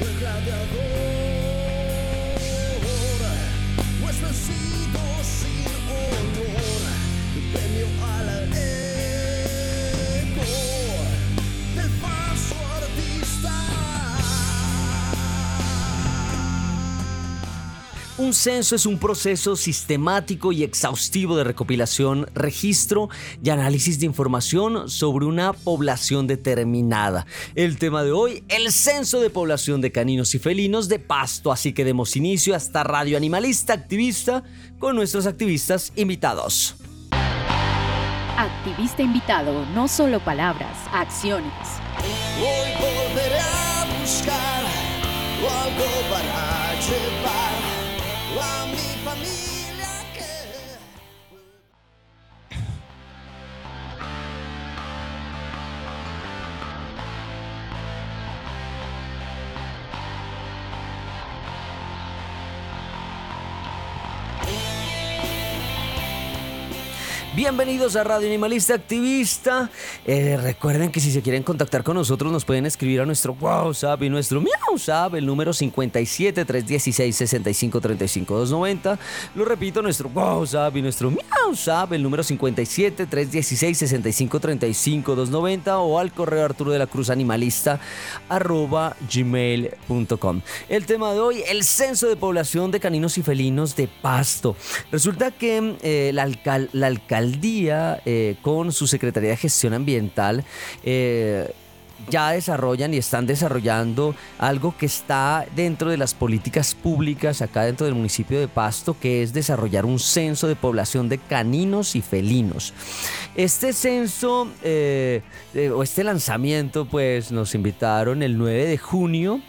We're Un censo es un proceso sistemático y exhaustivo de recopilación, registro y análisis de información sobre una población determinada. El tema de hoy, el censo de población de caninos y felinos de pasto, así que demos inicio a esta radio animalista activista con nuestros activistas invitados. Activista invitado, no solo palabras, acciones. Hoy volveré a buscar algo para llevar Bienvenidos a Radio Animalista Activista. Eh, recuerden que si se quieren contactar con nosotros nos pueden escribir a nuestro WhatsApp y nuestro MiauSap, el número 57 316 65 35 290. Lo repito, nuestro WhatsApp y nuestro MiauSap, el número 57 316 65 35 290 o al correo Arturo de la Cruz Animalista arroba gmail.com. El tema de hoy, el censo de población de caninos y felinos de Pasto. Resulta que eh, la, alcal- la alcaldía eh, con su Secretaría de Gestión Ambiental eh, ya desarrollan y están desarrollando algo que está dentro de las políticas públicas acá dentro del municipio de Pasto, que es desarrollar un censo de población de caninos y felinos. Este censo eh, o este lanzamiento pues nos invitaron el 9 de junio.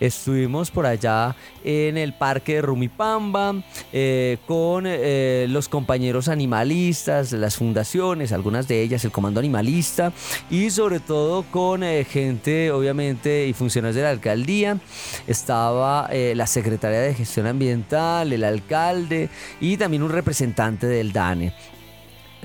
Estuvimos por allá en el parque de Rumipamba eh, con eh, los compañeros animalistas, las fundaciones, algunas de ellas, el Comando Animalista y sobre todo con eh, gente, obviamente, y funcionarios de la alcaldía. Estaba la secretaria de Gestión Ambiental, el alcalde y también un representante del DANE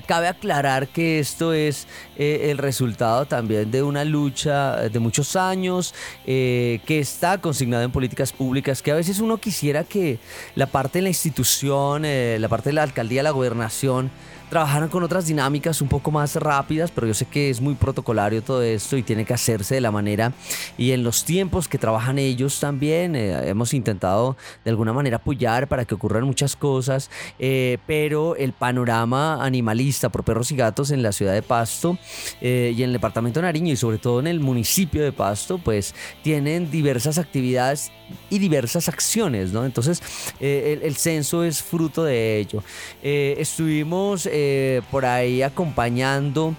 cabe aclarar que esto es eh, el resultado también de una lucha de muchos años eh, que está consignada en políticas públicas, que a veces uno quisiera que la parte de la institución, eh, la parte de la alcaldía, la gobernación, trabajaran con otras dinámicas un poco más rápidas, pero yo sé que es muy protocolario todo esto y tiene que hacerse de la manera y en los tiempos que trabajan ellos también. Eh, hemos intentado de alguna manera apoyar para que ocurran muchas cosas, eh, pero el panorama animalista por perros y gatos en la ciudad de Pasto eh, y en el departamento de Nariño y sobre todo en el municipio de Pasto, pues tienen diversas actividades y diversas acciones, ¿no? Entonces, el, el, censo es fruto de ello. estuvimos eh, por ahí acompañando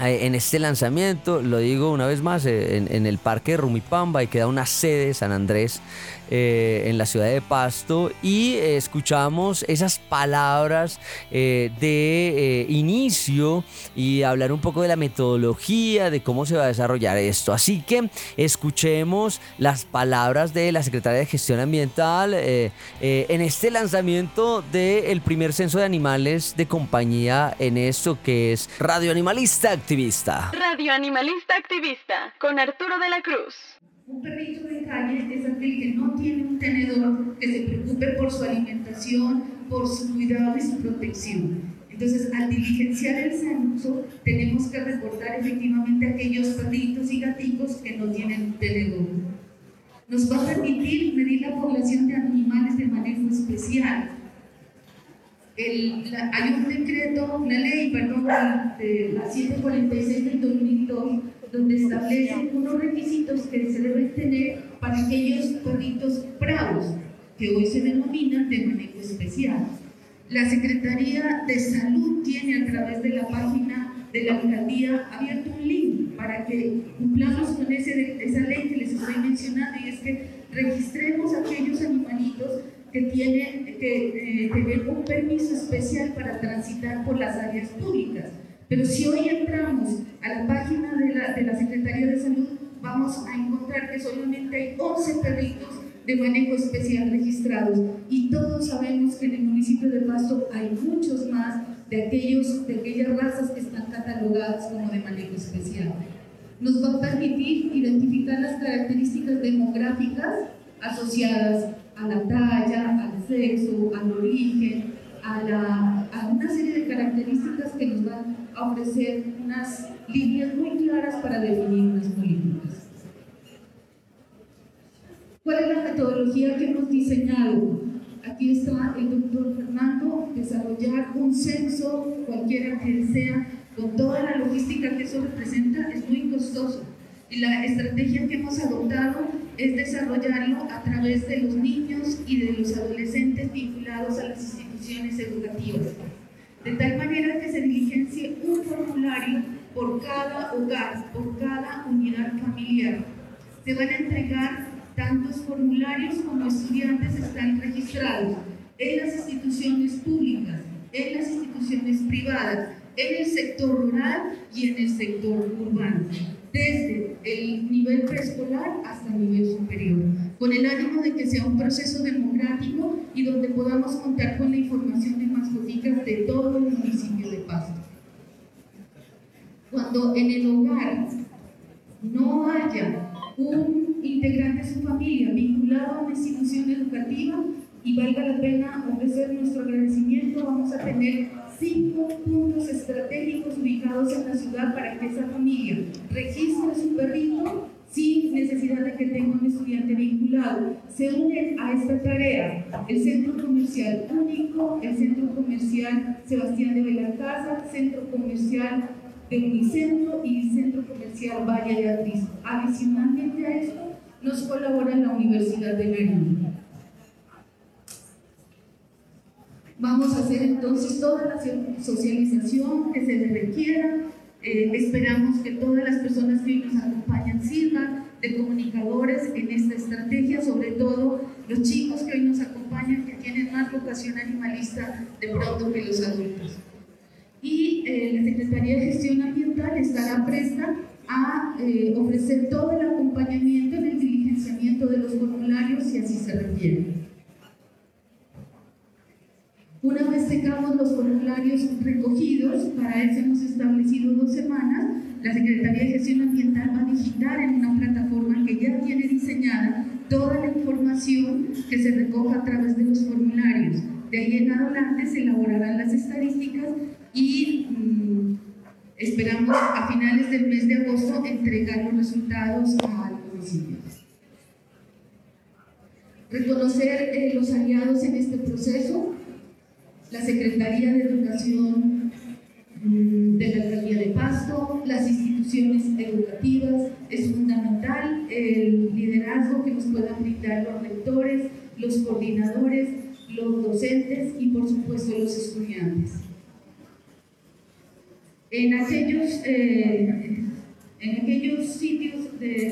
eh, en este lanzamiento, lo digo una vez más, eh, en, el parque de Rumipamba y queda una sede San Andrés eh, en la ciudad de Pasto y escuchamos esas palabras eh, de eh, inicio y hablar un poco de la metodología, de cómo se va a desarrollar esto. Así que escuchemos las palabras de la secretaria de Gestión Ambiental en este lanzamiento del primer censo de animales de compañía en esto que es Radio Animalista Activista. Radio Animalista Activista con Arturo de la Cruz. Un perrito de calle es aquel que no tiene un tenedor que se preocupe por su alimentación, por su cuidado y su protección. Entonces, al diligenciar el censo, tenemos que reportar efectivamente aquellos perritos y gatitos que no tienen un tenedor. Nos va a permitir medir la población de animales de manejo especial. hay un decreto, una ley, perdón, de la 746 del 2002 donde establecen unos requisitos que se deben tener para aquellos perritos bravos, que hoy se denominan de manejo especial. La Secretaría de Salud tiene a través de la página de la alcaldía abierto un link para que cumplamos con ese, esa ley que les estoy mencionando y es que registremos aquellos animalitos que tienen que eh, tener un permiso especial para transitar por las áreas públicas. Pero si hoy entramos a la vamos a encontrar que solamente hay 11 perritos de manejo especial registrados y todos sabemos que en el municipio de Pasto hay muchos más de, aquellos, de aquellas razas que están catalogadas como de manejo especial. Nos va a permitir identificar las características demográficas asociadas a la talla, al sexo, al origen, a, a una serie de características que nos van a ofrecer unas líneas muy claras para definir unas políticas. ¿Cuál es la metodología que hemos diseñado? Aquí está el doctor Fernando, desarrollar un censo, cualquiera que sea, con toda la logística que eso representa, es muy costoso. Y la estrategia que hemos adoptado es desarrollarlo a través de los niños y de los adolescentes vinculados a las instituciones educativas de tal manera que se diligencie un formulario por cada hogar, por cada unidad familiar. Se van a entregar tantos formularios como estudiantes están registrados en las instituciones públicas, en las instituciones privadas, en el sector rural y en el sector urbano desde el nivel preescolar hasta el nivel superior, con el ánimo de que sea un proceso democrático y donde podamos contar con la información de de todo el municipio de Pasto. Cuando en el hogar no haya un integrante de su familia vinculado a una institución educativa, y valga la pena ofrecer nuestro agradecimiento, vamos a tener cinco puntos estratégicos ubicados en la ciudad para que esa familia registre su perrito sin necesidad de que tenga un estudiante vinculado. Se unen a esta tarea el Centro Comercial Único, el Centro Comercial Sebastián de Belalcázar, Centro Comercial de Unicentro y el Centro Comercial Valle de Atriz. Adicionalmente a esto, nos colabora la Universidad de Nariño. Vamos a hacer entonces toda la socialización que se le requiera. Eh, esperamos que todas las personas que nos acompañan sirvan de comunicadores en esta estrategia, sobre todo los chicos que hoy nos acompañan, que tienen más vocación animalista de pronto que los adultos. Y eh, la Secretaría de Gestión Ambiental estará presta a eh, ofrecer todo el acompañamiento en el diligenciamiento de los formularios si así se requiere. Una vez tengamos los formularios recogidos, para eso hemos establecido dos semanas. La Secretaría de Gestión Ambiental va a digitar en una plataforma que ya tiene diseñada toda la información que se recoja a través de los formularios. De ahí en adelante se elaborarán las estadísticas y mm, esperamos a finales del mes de agosto entregar los resultados al municipio. Reconocer eh, los aliados en este proceso, la Secretaría de Educación mm, de la Alcaldía de Pasto, las instituciones educativas, es fundamental el liderazgo que nos puedan brindar los rectores, los coordinadores, los docentes y por supuesto los estudiantes. En aquellos, eh, en aquellos sitios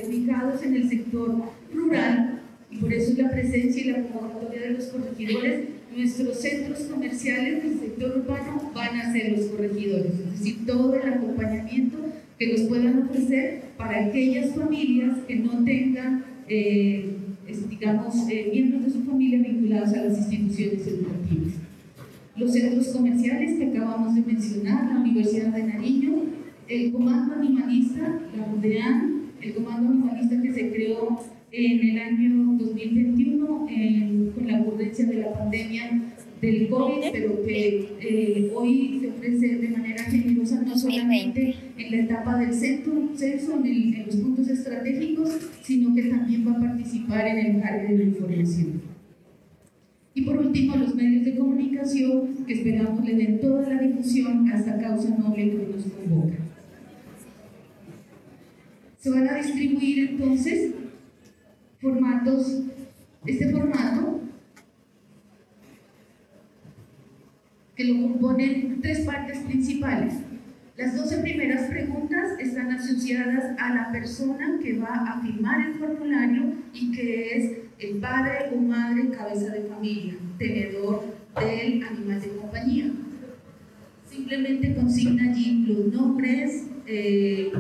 ubicados en el sector rural, y por eso la presencia y la convocatoria de los corregidores, nuestros centros comerciales del sector urbano van a ser los corregidores, es decir, todo el acompañamiento que nos puedan ofrecer para aquellas familias que no tengan, eh, digamos, eh, miembros de su familia vinculados a las instituciones educativas. Los centros comerciales que acabamos de mencionar, la Universidad de Nariño, el Comando Animalista, la UDEAN, el Comando Animalista que se creó en el año 2021 con la ocurrencia de la pandemia del COVID, pero que eh, hoy se ofrece de manera generosa no solamente en la etapa del centro, censo, en, en, los puntos estratégicos, sino que también va a participar en el cargo de información. Y por último, los medios de comunicación que esperamos le den toda la difusión a esta causa noble que nos convoca. Se van a distribuir entonces formatos, este formato que lo componen tres partes principales. Las 12 primeras preguntas están asociadas a la persona que va a firmar el formulario y que es el padre o madre cabeza de familia, tenedor del animal de compañía. Simplemente consigna allí los nombres, eh,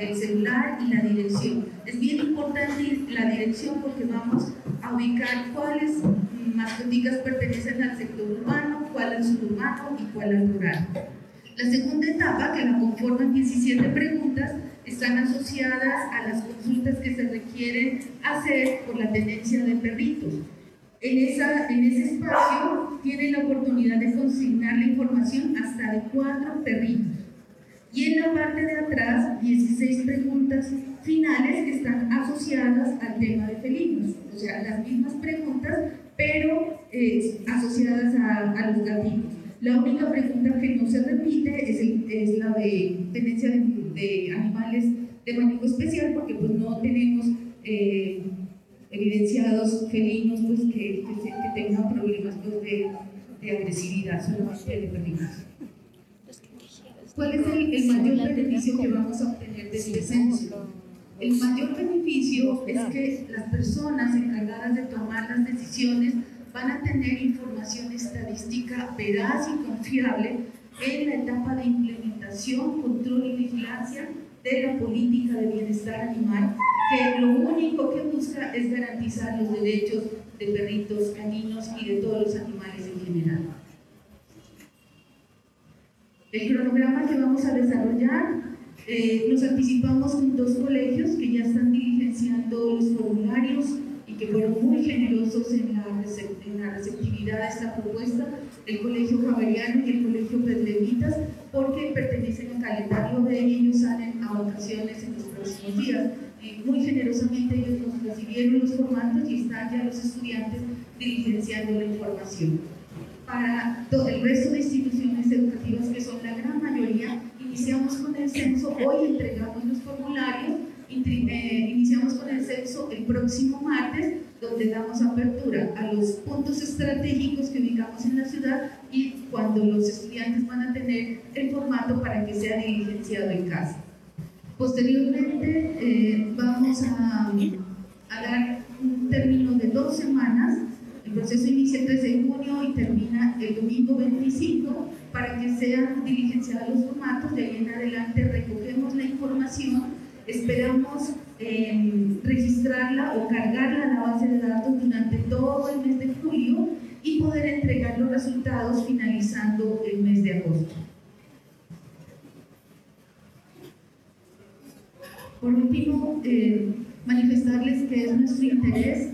el celular y la dirección. Es bien importante la dirección porque vamos a ubicar cuáles mascoticas pertenecen al sector urbano, cuál al suburbano y cuál al rural. La segunda etapa, que la conforman 17 preguntas, están asociadas a las consultas que se requieren hacer por la tenencia de perritos. En, esa, en ese espacio tienen la oportunidad de consignar la información hasta de cuatro perritos. Y en la parte de atrás, 16 preguntas finales que están asociadas al tema de felinos. O sea, las mismas preguntas, pero eh, asociadas a, a los gatitos. La única pregunta que no se repite es, es la de tenencia de, animales de manejo especial, porque pues no tenemos eh, evidenciados felinos pues, que, que, tengan problemas pues, de, de, agresividad, solamente de perritos. ¿Cuál es el, el mayor beneficio que vamos a obtener de este censo? El mayor beneficio es que las personas encargadas de tomar las decisiones van a tener información estadística veraz y confiable en la etapa de implementación, control y vigilancia de la política de bienestar animal, que lo único que busca es garantizar los derechos de perritos, caninos y de todos los animales en general. El cronograma que vamos a desarrollar, eh, nos anticipamos con dos colegios que ya están diligenciando los formularios que fueron muy generosos en la, receptividad de esta propuesta, el Colegio Javeriano y el Colegio Pedrevitas, porque pertenecen al calendario de ellos, salen a vacaciones en los próximos días. Y muy generosamente ellos nos recibieron los formatos y están ya los estudiantes diligenciando la información. Para todo el resto de instituciones educativas, que son la gran mayoría, iniciamos con el censo, hoy entregamos los formularios eh, iniciamos con el censo el próximo martes, donde damos apertura a los puntos estratégicos que ubicamos en la ciudad y cuando los estudiantes van a tener el formato para que sea diligenciado en casa. Posteriormente eh, vamos a, a, dar un término de dos semanas. El proceso inicia el 13 de junio y termina el domingo 25 para que sean diligenciados los formatos. De ahí en adelante recogemos la información Esperamos em, registrarla o cargarla a la base de datos durante todo el mes de julio y poder entregar los resultados finalizando el mes de agosto. Por último, eh, manifestarles que es nuestro interés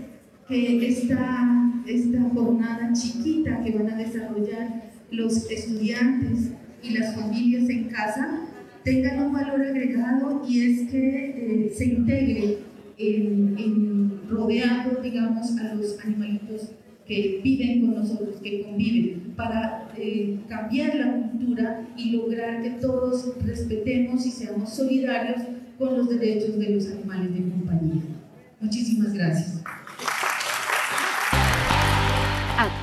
que esta, esta jornada chiquita que van a desarrollar los estudiantes y las familias en casa tengan un valor agregado y es que eh, se integre en, rodeando, digamos, a los animalitos que viven con nosotros, que conviven, para eh, cambiar la cultura y lograr que todos respetemos y seamos solidarios con los derechos de los animales de compañía. Muchísimas gracias.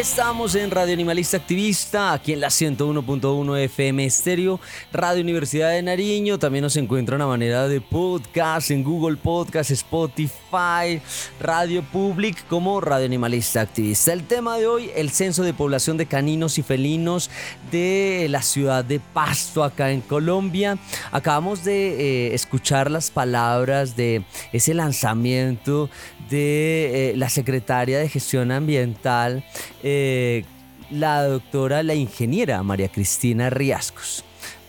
Estamos en Radio Animalista Activista, aquí en la 101.1 FM Estéreo, Radio Universidad de Nariño. También nos encuentran a manera de podcast en Google Podcast, Spotify, Radio Public como Radio Animalista Activista. El tema de hoy, el censo de población de caninos y felinos de la ciudad de Pasto, acá en Colombia. Acabamos de eh, escuchar las palabras de ese lanzamiento de eh, la secretaria de Gestión Ambiental. Eh, la doctora, la ingeniera María Cristina Riascos,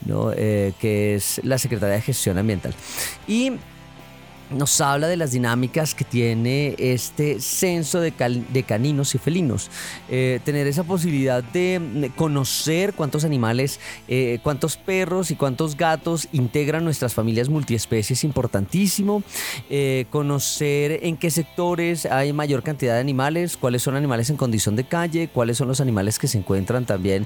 ¿no? Eh, que es la secretaria de Gestión Ambiental. Y nos habla de las dinámicas que tiene este censo de, caninos y felinos. Eh, tener esa posibilidad de conocer cuántos animales, eh, cuántos perros y cuántos gatos integran nuestras familias multiespecies es importantísimo. Eh, conocer en qué sectores hay mayor cantidad de animales, cuáles son animales en condición de calle, cuáles son los animales que se encuentran también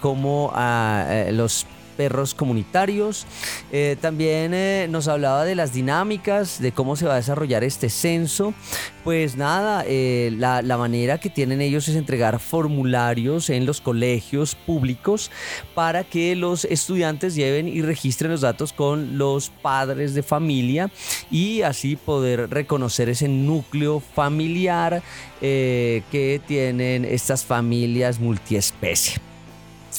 como a, los perros comunitarios. Eh, también eh, nos hablaba de las dinámicas, de cómo se va a desarrollar este censo. Pues nada, eh, la, la, manera que tienen ellos es entregar formularios en los colegios públicos para que los estudiantes lleven y registren los datos con los padres de familia y así poder reconocer ese núcleo familiar que tienen estas familias multiespecie.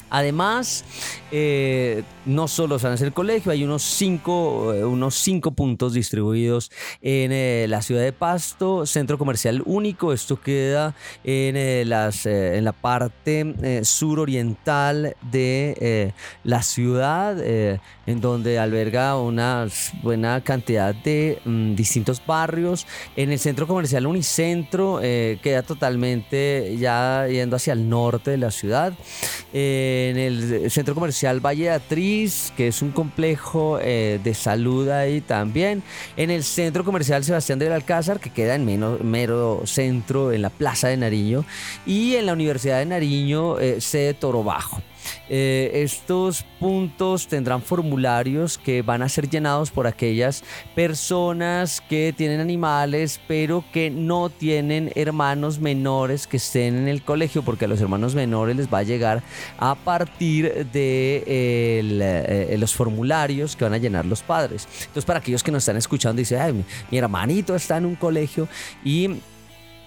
Además, eh, no solo San el colegio, hay unos cinco, eh, unos cinco puntos distribuidos en eh, la ciudad de Pasto, centro comercial único. Esto queda en, las, en la parte suroriental de la ciudad, en donde alberga una buena cantidad de mm, distintos barrios. En el centro comercial Unicentro queda totalmente ya yendo hacia el norte de la ciudad. En el centro comercial Valle de Atriz, que es un complejo eh, de salud ahí también. En el centro comercial Sebastián del Alcázar, que queda en mero centro, en la Plaza de Nariño. Y en la Universidad de Nariño, eh, sede Toro Bajo. Eh, estos puntos tendrán formularios que van a ser llenados por aquellas personas que tienen animales pero que no tienen hermanos menores que estén en el colegio porque a los hermanos menores les va a llegar a partir de eh, los formularios que van a llenar los padres. Entonces para aquellos que nos están escuchando dicen, mi hermanito está en un colegio y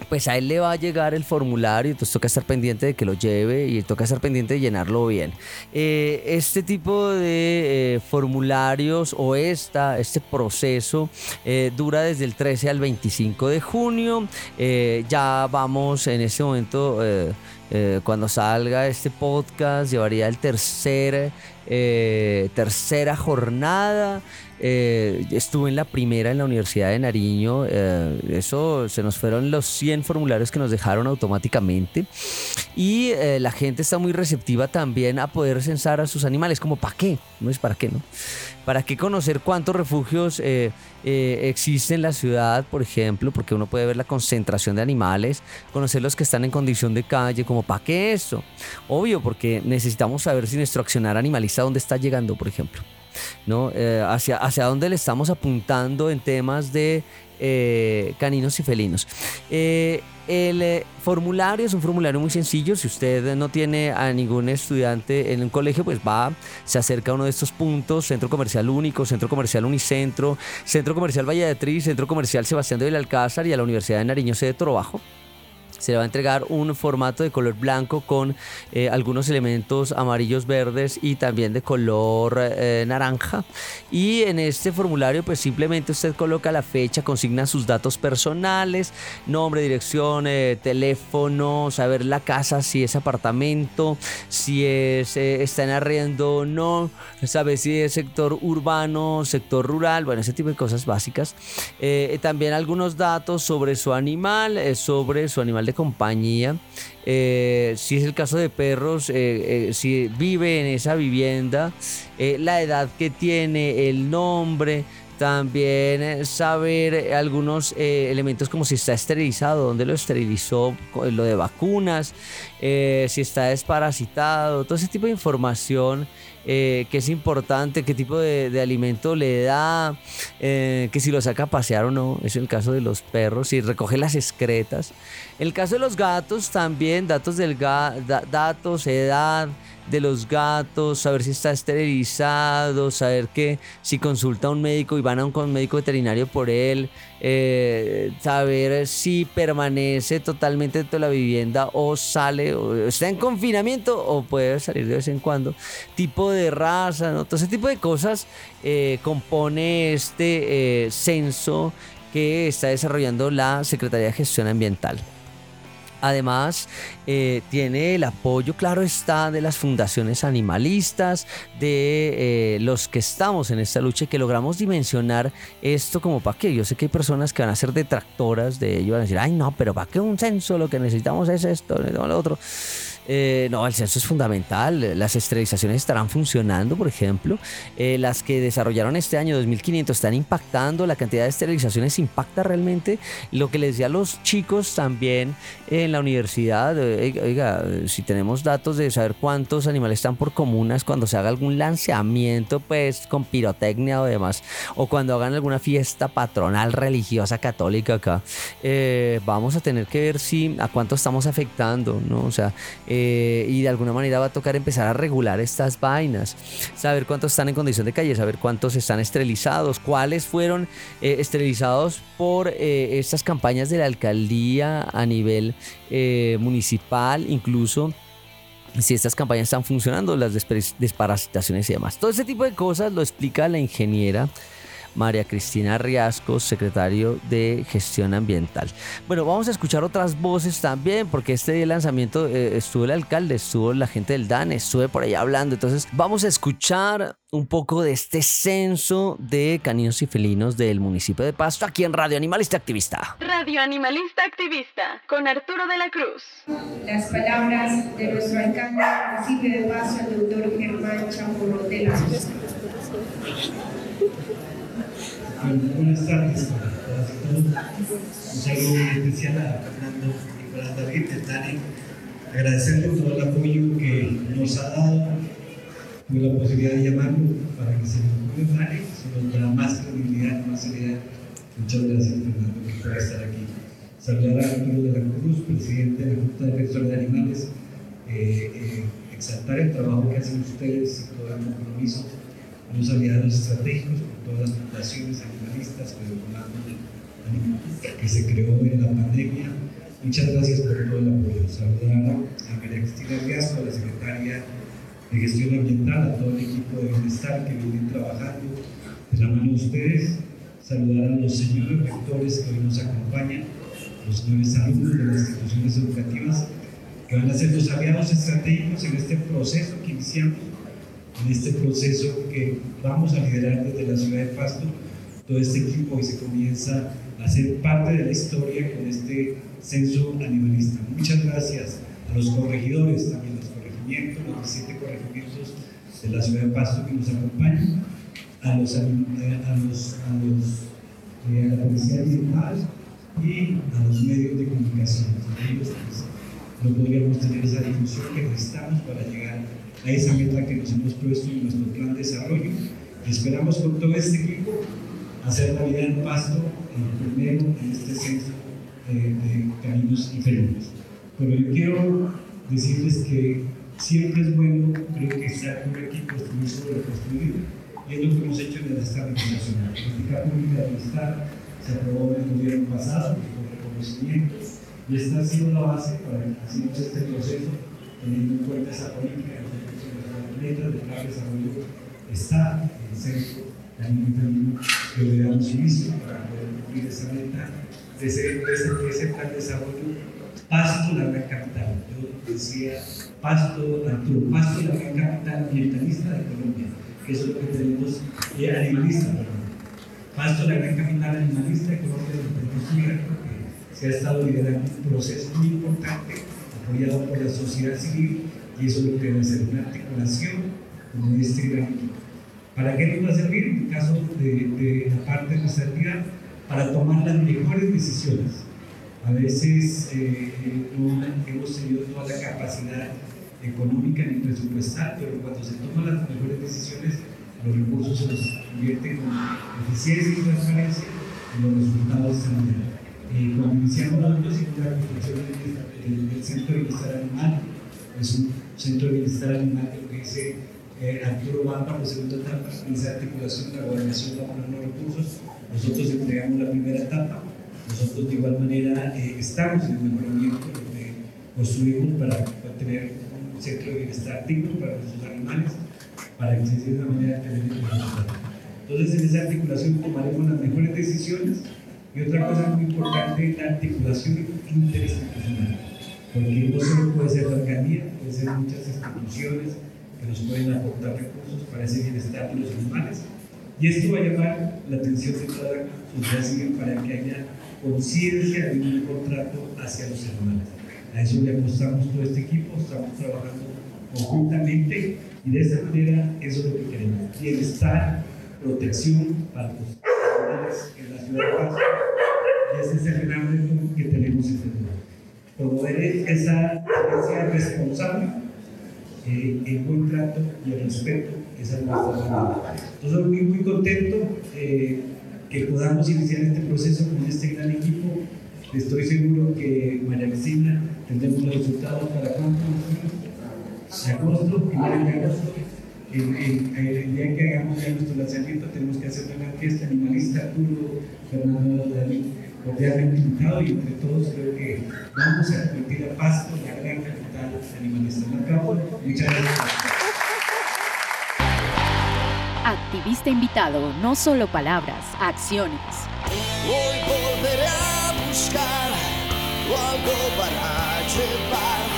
pues a él le va a llegar el formulario, entonces toca estar pendiente de que lo lleve y toca estar pendiente de llenarlo bien. Eh, este tipo de eh, formularios o esta, este proceso eh, dura desde el 13 al 25 de junio. ya vamos en este momento, cuando salga este podcast, llevaría el tercer, tercera jornada. Eh, estuve en la primera en la Universidad de Nariño. Eh, eso se nos fueron los 100 formularios que nos dejaron automáticamente. Y eh, la gente está muy receptiva también a poder censar a sus animales. Como, ¿para qué? No es para qué, ¿no? ¿Para qué conocer cuántos refugios existen en la ciudad, por ejemplo? Porque uno puede ver la concentración de animales, conocer los que están en condición de calle, como ¿para qué eso? Obvio, porque necesitamos saber si nuestro accionar animalista dónde está llegando, por ejemplo. ¿No? Eh, hacia, hacia dónde le estamos apuntando en temas de eh, caninos y felinos. Eh, el eh, formulario es un formulario muy sencillo. Si usted no tiene a ningún estudiante en un colegio, pues va, se acerca a uno de estos puntos: Centro Comercial Único, Centro Comercial Unicentro, Centro Comercial Tris, Centro Comercial Sebastián de Belalcázar y a la Universidad de Nariño, sede de Torobajo se le va a entregar un formato de color blanco con eh, algunos elementos amarillos, verdes y también de color eh, naranja. Y en este formulario pues simplemente usted coloca la fecha, consigna sus datos personales, nombre, dirección, eh, teléfono, saber la casa, si es apartamento, si es, está en arriendo o no, saber si es sector urbano, sector rural, bueno, ese tipo de cosas básicas. también algunos datos sobre su animal, sobre su animal de compañía. Eh, si es el caso de perros, eh, eh, si vive en esa vivienda, la edad que tiene, el nombre, también saber algunos elementos como si está esterilizado, dónde lo esterilizó, lo de vacunas, si está desparasitado, todo ese tipo de información que es importante, qué tipo de, alimento le da, que si lo saca a pasear o no, es el caso de los perros, si recoge las excretas. El caso de los gatos también, datos del datos, edad, de los gatos, saber si está esterilizado, saber que si consulta a un médico y van a un médico veterinario por él, eh, saber si permanece totalmente dentro de la vivienda o sale, o está en confinamiento o puede salir de vez en cuando, tipo de raza, todo ese tipo de cosas eh, compone este eh, censo que está desarrollando la Secretaría de Gestión Ambiental. Además, eh, tiene el apoyo, claro está, de las fundaciones animalistas, de eh, los que estamos en esta lucha y que logramos dimensionar esto como para qué. Yo sé que hay personas que van a ser detractoras de ello, van a decir, ay no, pero para qué un censo, lo que necesitamos es esto, lo otro. Eh, no, el censo es fundamental. Las esterilizaciones estarán funcionando, por ejemplo. Eh, las que desarrollaron este año 2500 están impactando. La cantidad de esterilizaciones impacta realmente. Lo que les decía a los chicos también en la universidad. Eh, oiga, si tenemos datos de saber cuántos animales están por comunas cuando se haga algún lanzamiento, pues con pirotecnia o demás, o cuando hagan alguna fiesta patronal religiosa católica acá, vamos a tener que ver si a cuánto estamos afectando, ¿no? O sea, eh, y de alguna manera va a tocar empezar a regular estas vainas, saber cuántos están en condición de calle, saber cuántos están esterilizados, cuáles fueron eh, esterilizados por eh, estas campañas de la alcaldía a nivel municipal, incluso si estas campañas están funcionando, las desparasitaciones y demás. Todo ese tipo de cosas lo explica la ingeniera María Cristina Riasco, secretario de Gestión Ambiental. Bueno, vamos a escuchar otras voces también, porque este lanzamiento eh, estuvo el alcalde, estuvo la gente del DAN, estuve por ahí hablando. Entonces, vamos a escuchar un poco de este censo de caninos y felinos del municipio de Pasto aquí en Radio Animalista Activista. Radio Animalista Activista con Arturo de la Cruz. Las palabras de nuestro alcalde del municipio de Pasto, el doctor Germán Chamorro de buenas tardes. Un saludo muy especial a Fernando Nicolás David, el Dani. Agradecerle todo el apoyo que nos ha dado, tuve la posibilidad de llamarlo para que se nos ocurra Dani, eso nos más credibilidad, más seriedad. Muchas gracias, Fernando, por estar aquí. Saludar a Arturo de la Cruz, presidente de la Junta de Defensores de Animales, eh, eh, exaltar el trabajo que hacen ustedes todo el compromiso los aliados estratégicos con todas las fundaciones animalistas, que se creó en la pandemia. Muchas gracias por todo el apoyo. Saludar a María Cristina Riasco, la secretaria de Gestión Ambiental, a todo el equipo de bienestar que vienen trabajando de la mano de ustedes. Saludar a los señores rectores que hoy nos acompañan, los señores alumnos de las instituciones educativas, que van a ser los aliados estratégicos en este proceso que iniciamos en este proceso que vamos a liderar desde la ciudad de Pasto, todo este equipo y se comienza a ser parte de la historia con este censo animalista. Muchas gracias a los corregidores, también los corregimientos, los 17 corregimientos de la ciudad de Pasto que nos acompañan, a los, a los, a los eh, a la policía ambiental y a los medios de comunicación. Ellos, no podríamos tener esa difusión que necesitamos para llegar a esa meta que nos hemos puesto en nuestro plan de desarrollo. Y esperamos con todo este equipo hacer realidad en Pasto el primero en este censo eh, de caminos y felices. Pero yo quiero decirles que siempre es bueno, creo que estar con un equipo construir sobre y es lo que hemos hecho el Estado Internacional. La política pública del Estado se aprobó en el gobierno pasado, con reconocimiento, y está siendo la base para que hagamos este proceso, teniendo en cuenta esa política de de plan de desarrollo está en el centro también que le damos inicio para poder cumplir esa meta de ese, de ese, plan de desarrollo. Pasto, la gran capital. Yo decía, Pasto, Arturo, Pasto, la gran capital ambientalista de Colombia, que es lo que tenemos, eh, animalista, perdón. Pasto, la gran capital animalista de Colombia, de que se ha estado liderando un proceso muy importante, apoyado por la sociedad civil, y eso es lo que debe ser una articulación como este equipo. ¿Para qué nos va a servir? En el caso de, de la parte actividad, para tomar las mejores decisiones. A veces eh, no hemos tenido toda la capacidad económica ni presupuestal, pero cuando se toman las mejores decisiones, los recursos se los invierten con eficiencia y transparencia y los resultados están eh, cuando iniciamos nosotros hicimos la construcción del, Centro de Bienestar Animal, es un centro de bienestar animal que lo que dice eh, Arturo Bamba, la segunda etapa, esa articulación la gobernación va a poner los recursos, nosotros entregamos la primera etapa, nosotros de igual manera eh, estamos en el mejoramiento, que construimos para, para, tener un centro de bienestar digno para nuestros animales, para que se de una manera tener el Entonces en esa articulación tomaremos las mejores decisiones y otra cosa muy importante es la articulación interinstitucional, porque no solo puede ser la alcaldía, puede ser muchas instituciones que nos pueden aportar recursos para ese bienestar de los animales y esto va a llamar la atención de toda la sociedad civil para que haya conciencia de un contrato hacia los animales. A eso le apostamos todo este equipo, estamos trabajando conjuntamente y de esta manera eso es lo que queremos. Bienestar, protección para los animales en la ciudad de Paz. Y ese es el gran reto Promover esa tenencia responsable, eh, el buen trato y el respeto esa es nuestra Entonces, muy, muy contento eh, que podamos iniciar este proceso con este gran equipo. Estoy seguro que María Cristina tendremos los resultados para cuánto? Agosto, final de agosto. El, día que hagamos ya nuestro lanzamiento tenemos que hacer una fiesta animalista, Arturo, Fernando Dalí, cordialmente invitado y entre todos creo que vamos a convertir a Pasto la gran capital animalista. Muchas gracias. Activista invitado, no solo palabras, acciones. Hoy volveré a buscar algo para llevar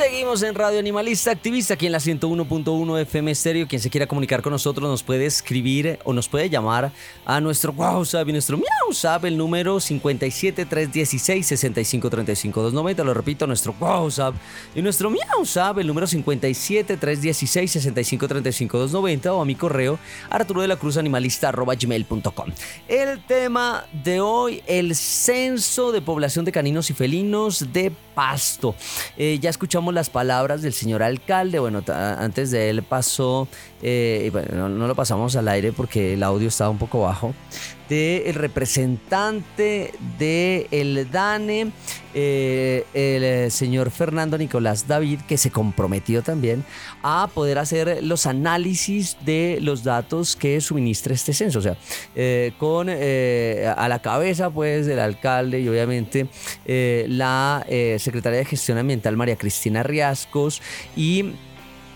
Seguimos en Radio Animalista Activista, aquí en la 101.1 FM Stereo. Quien se quiera comunicar con nosotros nos puede escribir o nos puede llamar a nuestro WhatsApp y nuestro WhatsApp, el número 57316 6535 Lo repito, nuestro WhatsApp y nuestro WhatsApp, el número 57316 6535 o a mi correo arturo de la cruz animalista gmail.com. El tema de hoy, el censo de población de caninos y felinos de Pasto. Eh, ya escuchamos las palabras del señor alcalde. Bueno, antes de él pasó, eh, bueno, no, lo pasamos al aire porque el audio estaba un poco bajo, del representante del el DANE, eh, el señor Fernando Nicolás David, que se comprometió también a poder hacer los análisis de los datos que suministra este censo. O sea, eh, con a la cabeza pues del alcalde y obviamente la secretaria de Gestión Ambiental María Cristina Riascos y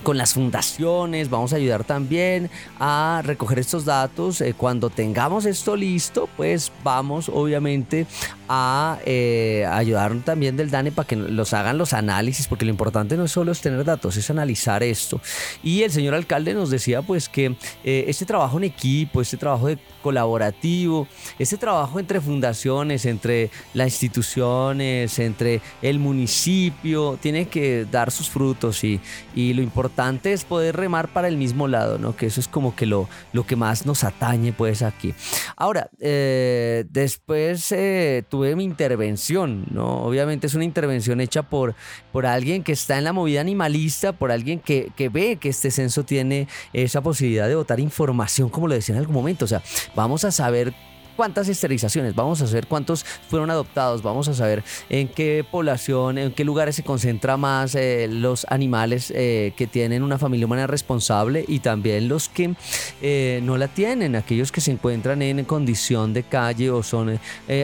con las fundaciones, vamos a ayudar también a recoger estos datos. Eh, cuando tengamos esto listo, pues vamos obviamente a eh, ayudar también del DANE para que los hagan los análisis, porque lo importante no es solo tener datos, es analizar esto. Y el señor alcalde nos decía pues que eh, este trabajo en equipo, este trabajo de colaborativo, este trabajo entre fundaciones, entre las instituciones, entre el municipio, tiene que dar sus frutos y, y lo importante importante es poder remar para el mismo lado, ¿no? Que eso es como que lo, lo que más nos atañe pues aquí. Ahora, eh, después eh, tuve mi intervención, ¿no? Obviamente es una intervención hecha por, por alguien que está en la movida animalista, por alguien que, que ve que este censo tiene esa posibilidad de votar información, como lo decía en algún momento. O sea, vamos a saber cuántas esterilizaciones, vamos a saber cuántos fueron adoptados, vamos a saber en qué población, en qué lugares se concentra más eh, los animales eh, que tienen una familia humana responsable y también los que eh, no la tienen, aquellos que se encuentran en condición de calle o son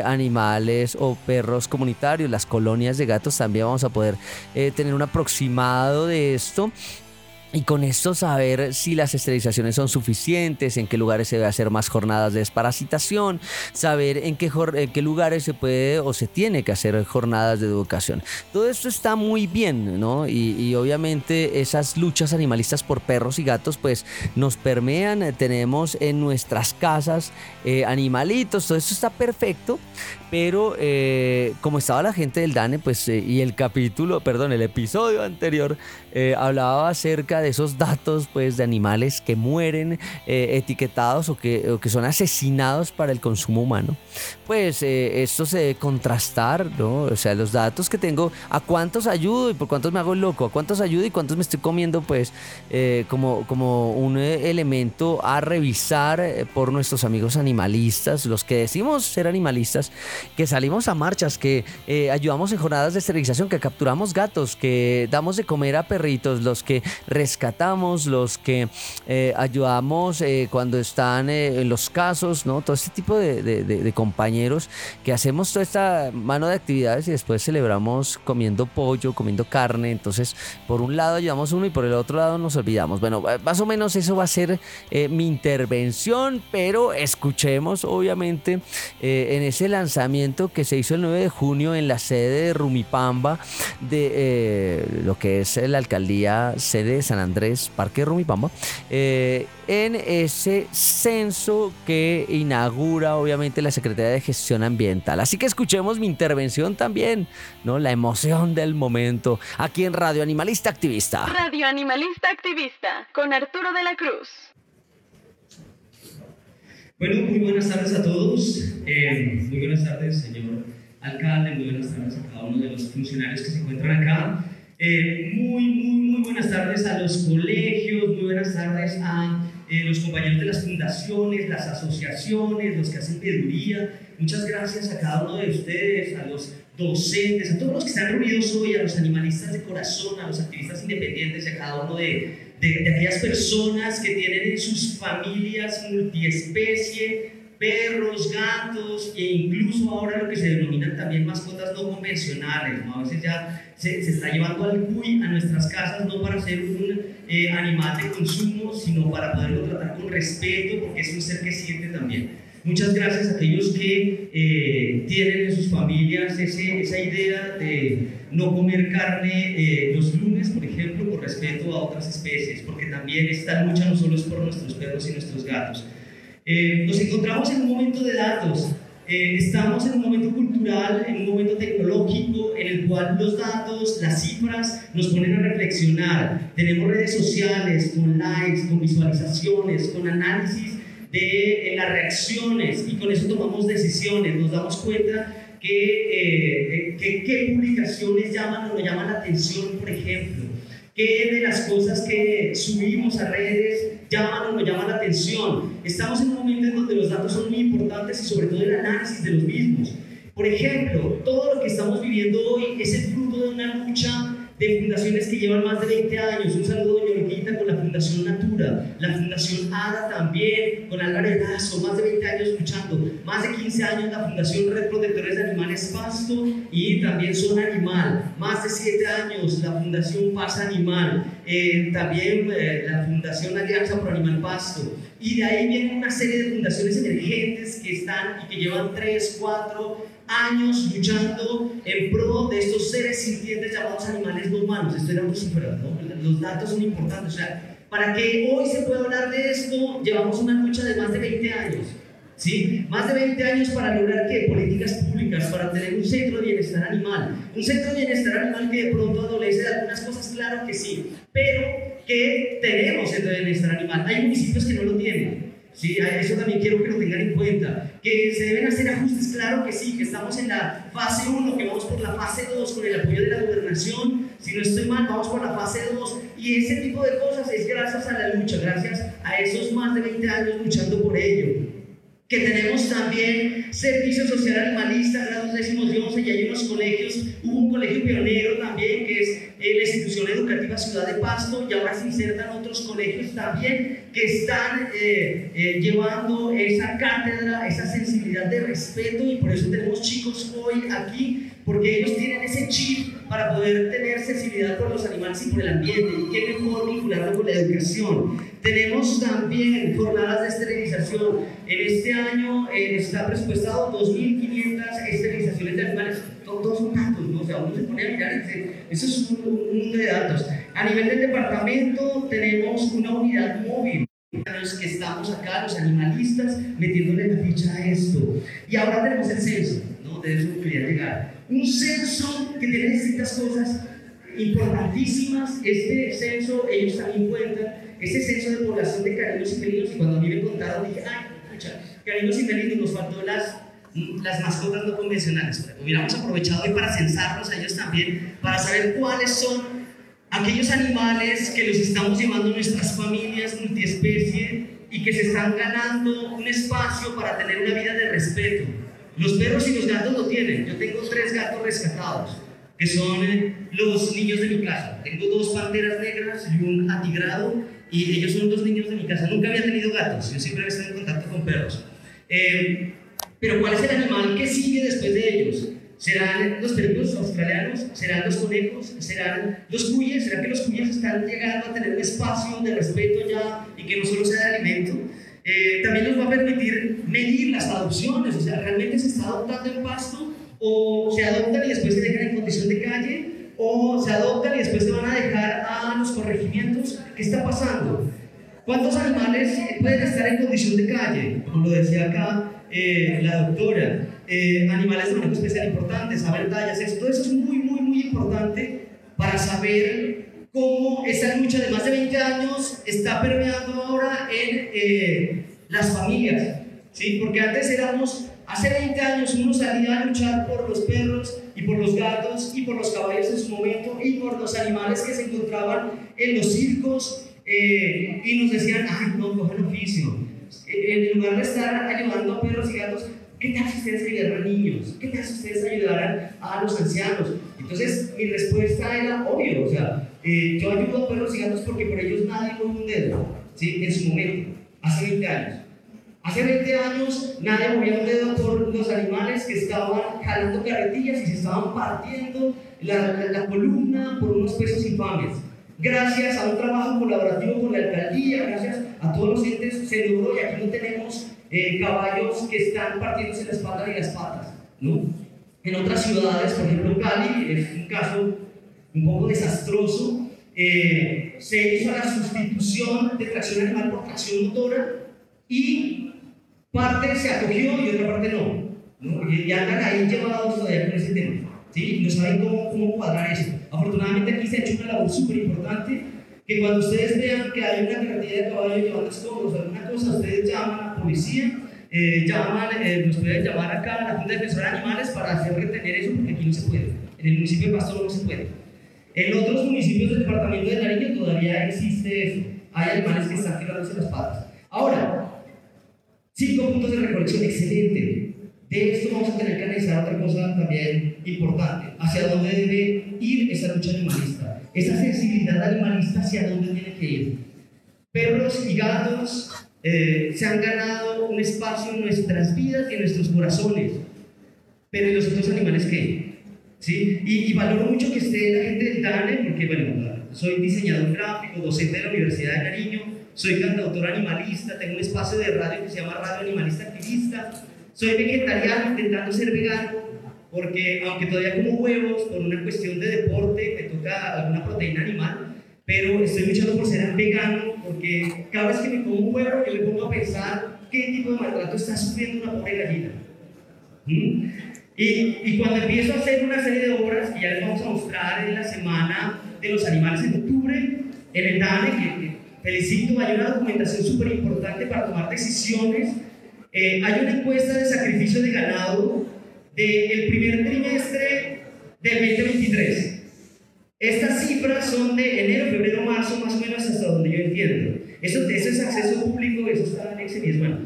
animales o perros comunitarios, las colonias de gatos también vamos a poder tener un aproximado de esto y con esto saber si las esterilizaciones son suficientes, en qué lugares se debe hacer más jornadas de desparasitación, saber en qué, en qué lugares se puede o se tiene que hacer jornadas de educación. Todo esto está muy bien, ¿no? Y, obviamente esas luchas animalistas por perros y gatos pues nos permean, tenemos en nuestras casas eh, animalitos, todo esto está perfecto, pero eh, como estaba la gente del DANE pues eh, y el capítulo, perdón, el episodio anterior hablaba acerca de esos datos pues, de animales que mueren eh, etiquetados o que, que, son asesinados para el consumo humano, pues eh, esto se debe contrastar, ¿no? O sea, los datos que tengo, a cuántos ayudo y por cuántos me hago loco, a cuántos ayudo y cuántos me estoy comiendo, pues eh, como, como un elemento a revisar por nuestros amigos animalistas, los que decimos ser animalistas, que salimos a marchas, que ayudamos en jornadas de esterilización, que capturamos gatos, que damos de comer a perritos, los que rescatamos, los que eh, ayudamos eh, cuando están eh, en los casos, ¿no? Todo este tipo de, compañeros que hacemos toda esta mano de actividades y después celebramos comiendo pollo, comiendo carne. Entonces, por un lado ayudamos uno y por el otro lado nos olvidamos. Bueno, más o menos eso va a ser mi intervención, pero escuchemos obviamente en ese lanzamiento que se hizo el 9 de junio en la sede de Rumipamba de lo que es la alcaldía sede de San Andrés, Parque Rumipamba, eh, en ese censo que inaugura obviamente la Secretaría de Gestión Ambiental. Así que escuchemos mi intervención también, ¿no? La emoción del momento aquí en Radio Animalista Activista. Radio Animalista Activista con Arturo de la Cruz. Bueno, muy buenas tardes a todos. Eh, muy buenas tardes, señor alcalde. Muy buenas tardes a cada uno de los funcionarios que se encuentran acá. Eh, muy, muy, muy buenas tardes a los colegios, muy buenas tardes a eh, los compañeros de las fundaciones, las asociaciones, los que hacen peduría. Muchas gracias a cada uno de ustedes, a los docentes, a todos los que están reunidos hoy, a los animalistas de corazón, a los activistas independientes y a cada uno de, de, de aquellas personas que tienen en sus familias multiespecie perros, gatos e incluso ahora lo que se denominan también mascotas no convencionales. ¿no? A veces ya se, se, está llevando al cuy a nuestras casas no para ser un eh, animal de consumo, sino para poderlo tratar con respeto porque es un ser que siente también. Muchas gracias a aquellos que eh, tienen en sus familias ese, esa idea de no comer carne eh, los lunes, por ejemplo, por respeto a otras especies, porque también esta lucha no solo es por nuestros perros y nuestros gatos, eh, nos encontramos en un momento de datos, eh, estamos en un momento cultural, en un momento tecnológico en el cual los datos, las cifras nos ponen a reflexionar. Tenemos redes sociales con likes, con visualizaciones, con análisis de eh, las reacciones y con eso tomamos decisiones, nos damos cuenta que, qué publicaciones llaman o no llaman la atención, por ejemplo, qué de las cosas que subimos a redes llaman o no llaman la atención. Estamos en un momento en donde los datos son muy importantes y sobre todo el análisis de los mismos. Por ejemplo, todo lo que estamos viviendo hoy es el fruto de una lucha de fundaciones que llevan más de 20 años. Un saludo, doña Olguita, con la Fundación Natura, la Fundación ADA también, con Álvaro Lazo, más de 20 años luchando, más de 15 años la Fundación Red Protectores de Animales Pasto y también Zona Animal, más de 7 años la Fundación Paz Animal, eh, también eh, la Fundación Alianza por Animal Pasto. Y de ahí vienen una serie de fundaciones emergentes que están y que llevan 3, 4, años luchando en pro de estos seres sintientes llamados animales no humanos. Esto era muy ¿no? Los datos son importantes. O sea, para que hoy se pueda hablar de esto, llevamos una lucha de más de 20 años. ¿Sí? Más de 20 años para lograr que políticas públicas, para tener un centro de bienestar animal. Un centro de bienestar animal que de pronto adolece de algunas cosas, claro que sí, pero que tenemos el bienestar animal. Hay municipios que no lo tienen. Sí, eso también quiero que lo tengan en cuenta. Que se deben hacer ajustes, claro que sí, que estamos en la fase 1, que vamos por la fase 2 con el apoyo de la gobernación. Si no estoy mal, vamos por la fase 2. Y ese tipo de cosas es gracias a la lucha, gracias a esos más de 20 años luchando por ello que tenemos también servicio social animalista, grados décimos y once, y hay unos colegios, hubo un colegio pionero también, que es eh, la institución educativa Ciudad de Pasto, y ahora se insertan otros colegios también que están eh, eh, llevando esa cátedra, esa sensibilidad de respeto, y por eso tenemos chicos hoy aquí, porque ellos tienen ese chip para poder tener sensibilidad por los animales y por el ambiente, y qué mejor vincularlo con la educación. Tenemos también jornadas de esterilización. En este año eh, está presupuestado 2.500 esterilizaciones de animales. Todos son datos, ¿no? O sea, uno se pone a mirar y dice, eso es un mundo de datos. A nivel del departamento tenemos una unidad móvil los que estamos acá, los animalistas, metiéndole la ficha a esto. Y ahora tenemos el censo, ¿no? De eso quería llegar. Un censo que tiene distintas cosas importantísimas. Este censo, ellos también cuentan ese censo de población de caninos y felinos, y cuando a mí me contaron, dije, ay, escucha, caninos y felinos, nos faltó las, las mascotas no convencionales. Hubiéramos aprovechado hoy para censarlos a ellos también, para saber cuáles son aquellos animales que los estamos llevando a nuestras familias multiespecie y que se están ganando un espacio para tener una vida de respeto. Los perros y los gatos lo tienen. Yo tengo tres gatos rescatados, que son eh, los niños de mi casa. Tengo dos panteras negras y un atigrado y ellos son dos niños de mi casa. Nunca había tenido gatos, yo siempre había estado en contacto con perros. Eh, pero ¿cuál es el animal que sigue después de ellos? ¿Serán los perros australianos? ¿Serán los conejos? ¿Serán los cuyes? ¿Será que los cuyes están llegando a tener un espacio de respeto ya y que no solo sea de alimento? Eh, también nos va a permitir medir las adopciones, o sea, ¿realmente se está adoptando en pasto o se adoptan y después se dejan en condición de calle? o se adoptan y después se van a dejar a los corregimientos. ¿Qué está pasando? ¿Cuántos animales pueden estar en condición de calle? Como lo decía acá eh, la doctora. Eh, animales de manejo especial importantes, saber tallas, eso, todo eso es muy, muy, muy importante para saber cómo esa lucha de más de 20 años está permeando ahora en eh, las familias. ¿sí? Porque antes éramos, hace 20 años uno salía a luchar por los perros, y por los gatos y por los caballos en su momento y por los animales que se encontraban en los circos eh, y nos decían, ay, no, cojan oficio. En lugar de estar ayudando a perros y gatos, ¿qué tal si ustedes ayudaran a niños? ¿Qué tal si ustedes ayudaran a los ancianos? Entonces, mi respuesta era obvio, o sea, eh, yo ayudo a perros y gatos porque por ellos nadie mueve un dedo, ¿sí? En su momento, hace 20 años. Hace 20 años nadie movía un dedo por los animales que estaban jalando carretillas y se estaban partiendo la, la, columna por unos pesos infames. Gracias a un trabajo colaborativo con la alcaldía, gracias a todos los entes, se logró y aquí no tenemos eh, caballos que están partiéndose la espalda y las patas. ¿no? En otras ciudades, por ejemplo Cali, es un caso un poco desastroso, eh, se hizo la sustitución de tracción animal por tracción motora y parte se acogió y otra parte no. ¿no? Y, andan ahí llevados todavía con ese tema. ¿sí? No saben cómo, cómo cuadrar esto. Afortunadamente aquí se ha hecho una labor súper importante que cuando ustedes vean que hay una carretilla de caballos llevando escombros o alguna cosa, ustedes llaman a la policía, eh, llaman, eh, nos pueden llamar acá a la Junta Defensora de Animales para hacer retener eso porque aquí no se puede. En el municipio de Pasto no se puede. En otros municipios del departamento de Nariño todavía existe eso. Hay animales que están tirándose las patas. Ahora, Cinco puntos de recolección, excelente. De esto vamos a tener que analizar otra cosa también importante, hacia dónde debe ir esa lucha animalista, esa sensibilidad animalista hacia dónde tiene que ir. Perros y gatos eh, se han ganado un espacio en nuestras vidas y en nuestros corazones, pero ¿y los otros animales qué? ¿Sí? Y, valoro mucho que esté la gente del DANE, porque bueno, soy diseñador gráfico, docente de la Universidad de Nariño, soy cantautor animalista, tengo un espacio de radio que se llama Radio Animalista Activista, soy vegetariano intentando ser vegano, porque aunque todavía como huevos, por una cuestión de deporte, me toca alguna proteína animal, pero estoy luchando por ser vegano, porque cada vez que me como un huevo, yo me pongo a pensar qué tipo de maltrato está sufriendo una pobre gallina. ¿Mm? Y, y, cuando empiezo a hacer una serie de obras que ya les vamos a mostrar en la semana de los animales en octubre, en el DANE, que felicito, hay una documentación súper importante para tomar decisiones. Eh, hay una encuesta de sacrificio de ganado del primer trimestre del 2023. Estas cifras son de enero, febrero, marzo, más o menos hasta donde yo entiendo. Eso, eso es acceso público, eso está en Excel y es bueno.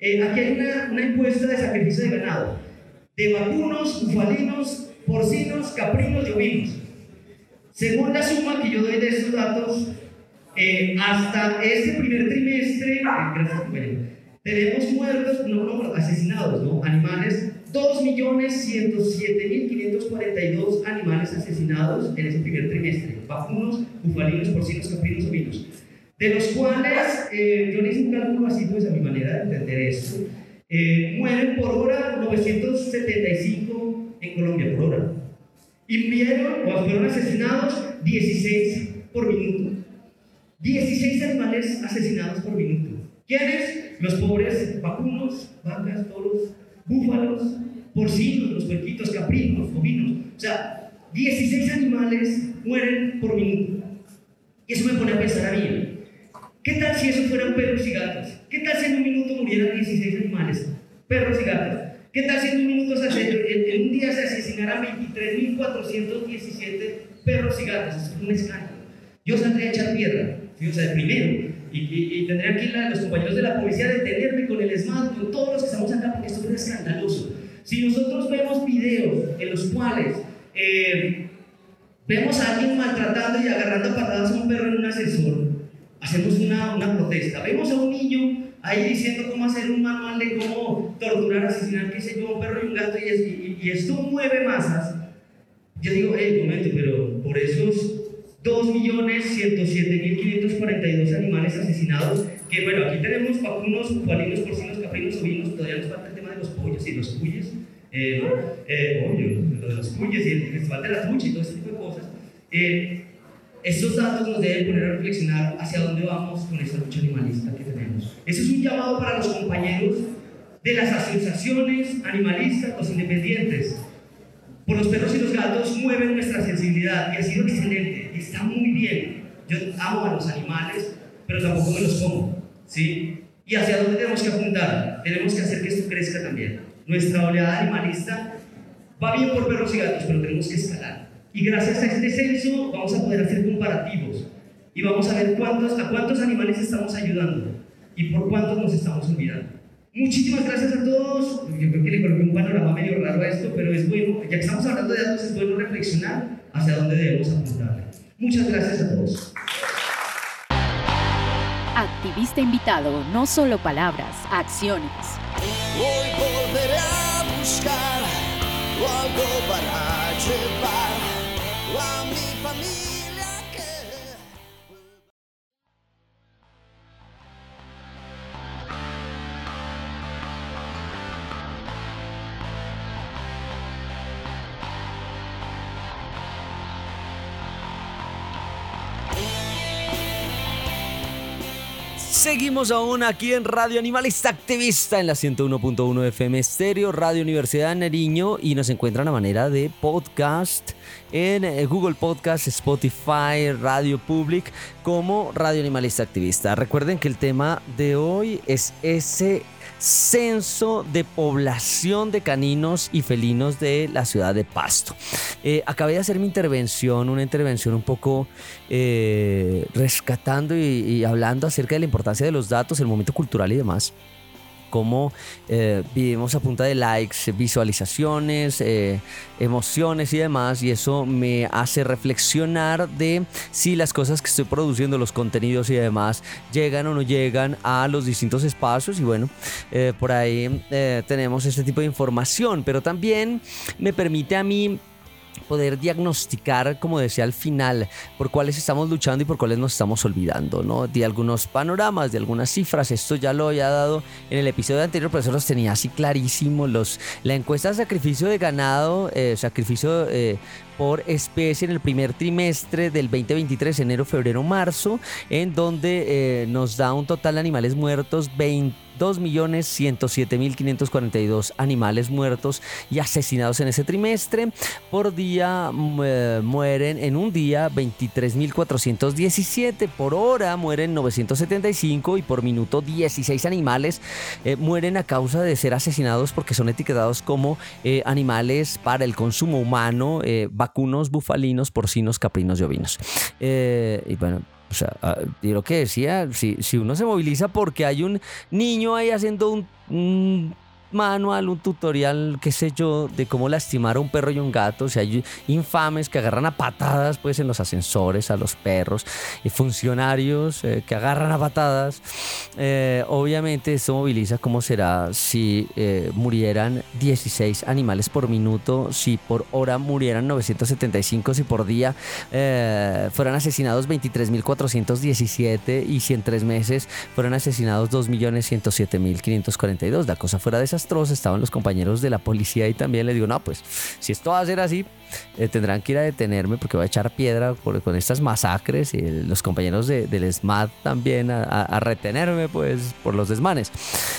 Eh, aquí hay una, una encuesta de sacrificio de ganado, de vacunos, bufalinos, porcinos, caprinos y ovinos. Según la suma que yo doy de estos datos, eh, hasta este primer trimestre, gracias, compañero, tenemos muertos, no, no, asesinados, ¿no? Animales 2.107.542 animales asesinados en ese primer trimestre, vacunos, bufalinos, porcinos, caprinos, ovinos. De los cuales, eh, yo le hice un cálculo así, pues a mi manera de entender esto, eh, mueren por hora 975 en Colombia por hora. Y murieron o fueron asesinados 16 por minuto. 16 animales asesinados por minuto. ¿Quiénes? Los pobres vacunos, vacas, toros, búfalos, porcinos, los puerquitos, caprinos, ovinos. O sea, 16 animales mueren por minuto. Y eso me pone a pensar a mí. ¿Qué tal si eso fueran perros y gatos? ¿Qué tal si en un minuto murieran 16 animales? Perros y gatos. ¿Qué tal si en un, minuto se, en, un día se asesinaran 23.417 perros y gatos? Es un escándalo. Yo saldría a echar piedra, o sea, primero. Y, y, tendría aquí los compañeros de la policía detenerme con el ESMAD, con todos los que estamos acá, porque esto es escandaloso. Si nosotros vemos videos en los cuales eh, vemos a alguien maltratando y agarrando patadas a un perro en un ascensor, hacemos una, una protesta. Vemos a un niño ahí diciendo cómo hacer un manual de cómo torturar, asesinar, qué sé yo, un perro y un gato, y, y, y esto mueve masas. Yo digo, hey, momento, pero por esos 2.107.542 animales asesinados, que bueno, aquí tenemos vacunos, bufalinos, porcinos, caprinos, ovinos, todavía nos falta el tema de los pollos y los cuyes, eh, eh, lo de los cuyes y el festival de la trucha y todo ese tipo de cosas. Eh, estos datos nos deben poner a reflexionar hacia dónde vamos con esta lucha animalista que tenemos. Ese es un llamado para los compañeros de las asociaciones animalistas, los independientes. Por los perros y los gatos mueven nuestra sensibilidad y ha sido excelente está muy bien. Yo amo a los animales, pero tampoco me los como. ¿sí? ¿Y hacia dónde tenemos que apuntar? Tenemos que hacer que esto crezca también. Nuestra oleada animalista va bien por perros y gatos, pero tenemos que escalar. Y gracias a este censo vamos a poder hacer comparativos y vamos a ver cuántos, a cuántos animales estamos ayudando y por cuántos nos estamos olvidando. Muchísimas gracias a todos. Yo creo que le coloqué un panorama medio raro a esto, pero es bueno, ya que estamos hablando de datos, es bueno reflexionar hacia dónde debemos apuntar. Muchas gracias a todos. Activista invitado, no solo palabras, acciones. Hoy volveré a buscar algo para llevar Seguimos aún aquí en Radio Animalista Activista en la 101.1 FM Estéreo, Radio Universidad de Nariño y nos encuentran a manera de podcast en eh, Google Podcast, Spotify, Radio Public como Radio Animalista Activista. Recuerden que el tema de hoy es ese censo de población de caninos y felinos de la ciudad de Pasto. Eh, acabé de hacer mi intervención, una intervención un poco eh, rescatando y, y hablando acerca de la importancia de los datos, el momento cultural y demás cómo eh, vivimos a punta de likes, visualizaciones, eh, emociones y demás. Y eso me hace reflexionar de si las cosas que estoy produciendo, los contenidos y demás, llegan o no llegan a los distintos espacios. Y bueno, eh, por ahí eh, tenemos este tipo de información. Pero también me permite a mí poder diagnosticar, como decía al final, por cuáles estamos luchando y por cuáles nos estamos olvidando, ¿no? De algunos panoramas, de algunas cifras, esto ya lo había dado en el episodio anterior, pero eso los tenía así clarísimo, los, la encuesta de sacrificio de ganado, eh, sacrificio eh, por especie en el primer trimestre del 2023, enero, febrero, marzo, en donde eh, nos da un total de animales muertos 20 2.107.542 animales muertos y asesinados en ese trimestre. Por día eh, mueren en un día 23.417, por hora mueren 975 y por minuto 16 animales eh, mueren a causa de ser asesinados porque son etiquetados como eh, animales para el consumo humano, vacunos, bufalinos, porcinos, caprinos y ovinos. y bueno, o sea, ah, yo lo que decía, si, si uno se moviliza porque hay un niño ahí haciendo un manual, un tutorial, qué sé yo, de cómo lastimar a un perro y un gato. O sea, hay infames que agarran a patadas pues en los ascensores a los perros y funcionarios eh, que agarran a patadas. Eh, obviamente esto moviliza cómo será si eh, murieran 16 animales por minuto, si por hora murieran 975, si por día fueran asesinados 23.417 y si en tres meses fueran asesinados 2.107.542. La cosa fuera de esas estaban los compañeros de la policía y también le digo, no, pues si esto va a ser así, eh, tendrán que ir a detenerme porque voy a echar piedra con estas masacres y los compañeros del SMAT también a, retenerme pues por los desmanes.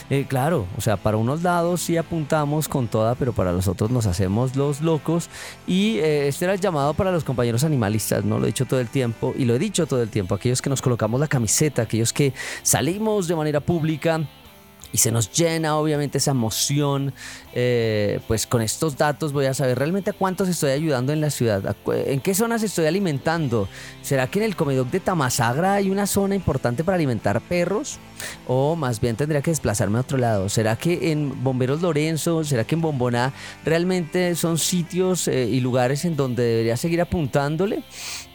Eh, claro, o sea, para unos lados sí apuntamos con toda, pero para los otros nos hacemos los locos. Y eh, este era el llamado para los compañeros animalistas, no lo he dicho todo el tiempo y lo he dicho todo el tiempo, aquellos que nos colocamos la camiseta, aquellos que salimos de manera pública y se nos llena obviamente esa emoción. Eh, pues con estos datos voy a saber realmente a cuántos estoy ayudando en la ciudad, en qué zonas estoy alimentando. ¿Será que en el comedor de Tamasagra hay una zona importante para alimentar perros? O más bien tendría que desplazarme a otro lado. ¿Será que en Bomberos Lorenzo, será que en Bombona realmente son sitios eh, y lugares en donde debería seguir apuntándole?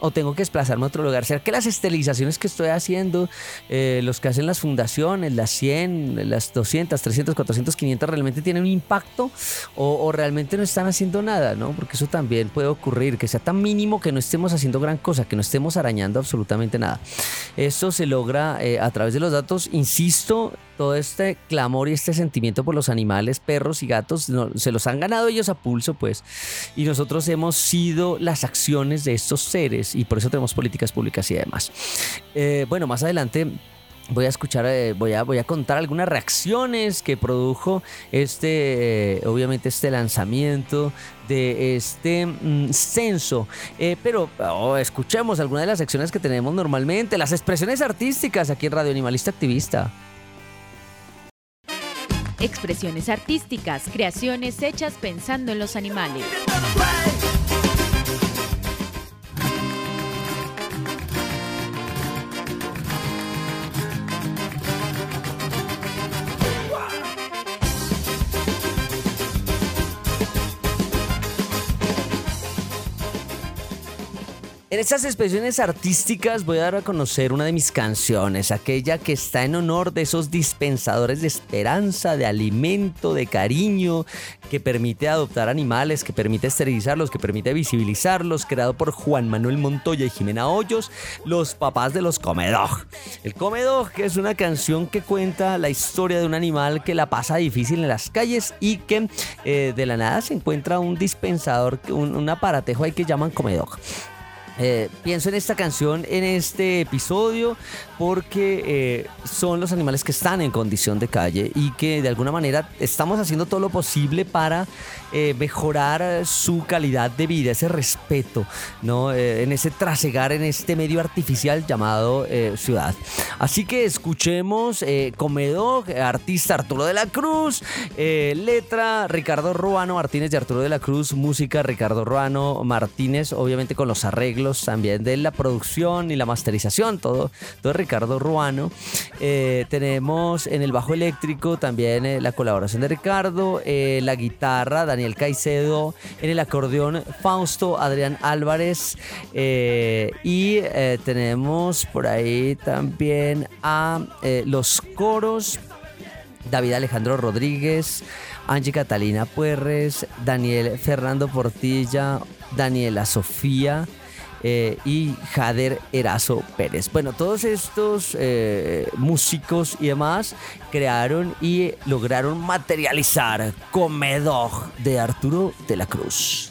¿O tengo que desplazarme a otro lugar? ¿Será que las esterilizaciones que estoy haciendo, eh, los que hacen las fundaciones, las 100, las 200, 300, 400, 500, realmente tienen un impacto? ¿O, realmente no están haciendo nada? ¿no? Porque eso también puede ocurrir, que sea tan mínimo que no estemos haciendo gran cosa, que no estemos arañando absolutamente nada. Esto se logra eh, a través de los datos insisto, todo este clamor y este sentimiento por los animales, perros y gatos, se los han ganado ellos a pulso, pues. Y nosotros hemos sido las acciones de estos seres y por eso tenemos políticas públicas y demás. Eh, bueno, más adelante voy a escuchar, eh, voy, a, voy a contar algunas reacciones que produjo este, eh, obviamente este lanzamiento de este mm, censo. Eh, pero oh, escuchemos algunas de las secciones que tenemos normalmente, las expresiones artísticas aquí en Radio Animalista Activista. Expresiones artísticas, creaciones hechas pensando en los animales. En estas expresiones artísticas voy a dar a conocer una de mis canciones, aquella que está en honor de esos dispensadores de esperanza, de alimento, de cariño, que permite adoptar animales, que permite esterilizarlos, que permite visibilizarlos, creado por Juan Manuel Montoya y Jimena Hoyos, los papás de los Comedog. El Comedog es una canción que cuenta la historia de un animal que la pasa difícil en las calles y que eh, de la nada se encuentra un dispensador, un, un aparatejo ahí que llaman Comedog. Eh, pienso en esta canción, en este episodio, porque eh, son los animales que están en condición de calle y que de alguna manera estamos haciendo todo lo posible para eh, mejorar su calidad de vida, ese respeto, ¿no? en ese trasegar en este medio artificial llamado ciudad. Así que escuchemos Comedo, artista Arturo de la Cruz, letra Ricardo Ruano Martínez de Arturo de la Cruz, música Ricardo Ruano Martínez, obviamente con los arreglos también de la producción y la masterización, todo, todo Ricardo Ruano. Eh, tenemos en el bajo eléctrico también eh, la colaboración de Ricardo, eh, la guitarra Daniel Caicedo, en el acordeón Fausto Adrián Álvarez y tenemos por ahí también a los coros David Alejandro Rodríguez, Angie Catalina Puerres, Daniel Fernando Portilla, Daniela Sofía, eh, y Jader Erazo Pérez. Bueno, todos estos eh, músicos y demás crearon y lograron materializar Comedog de Arturo de la Cruz.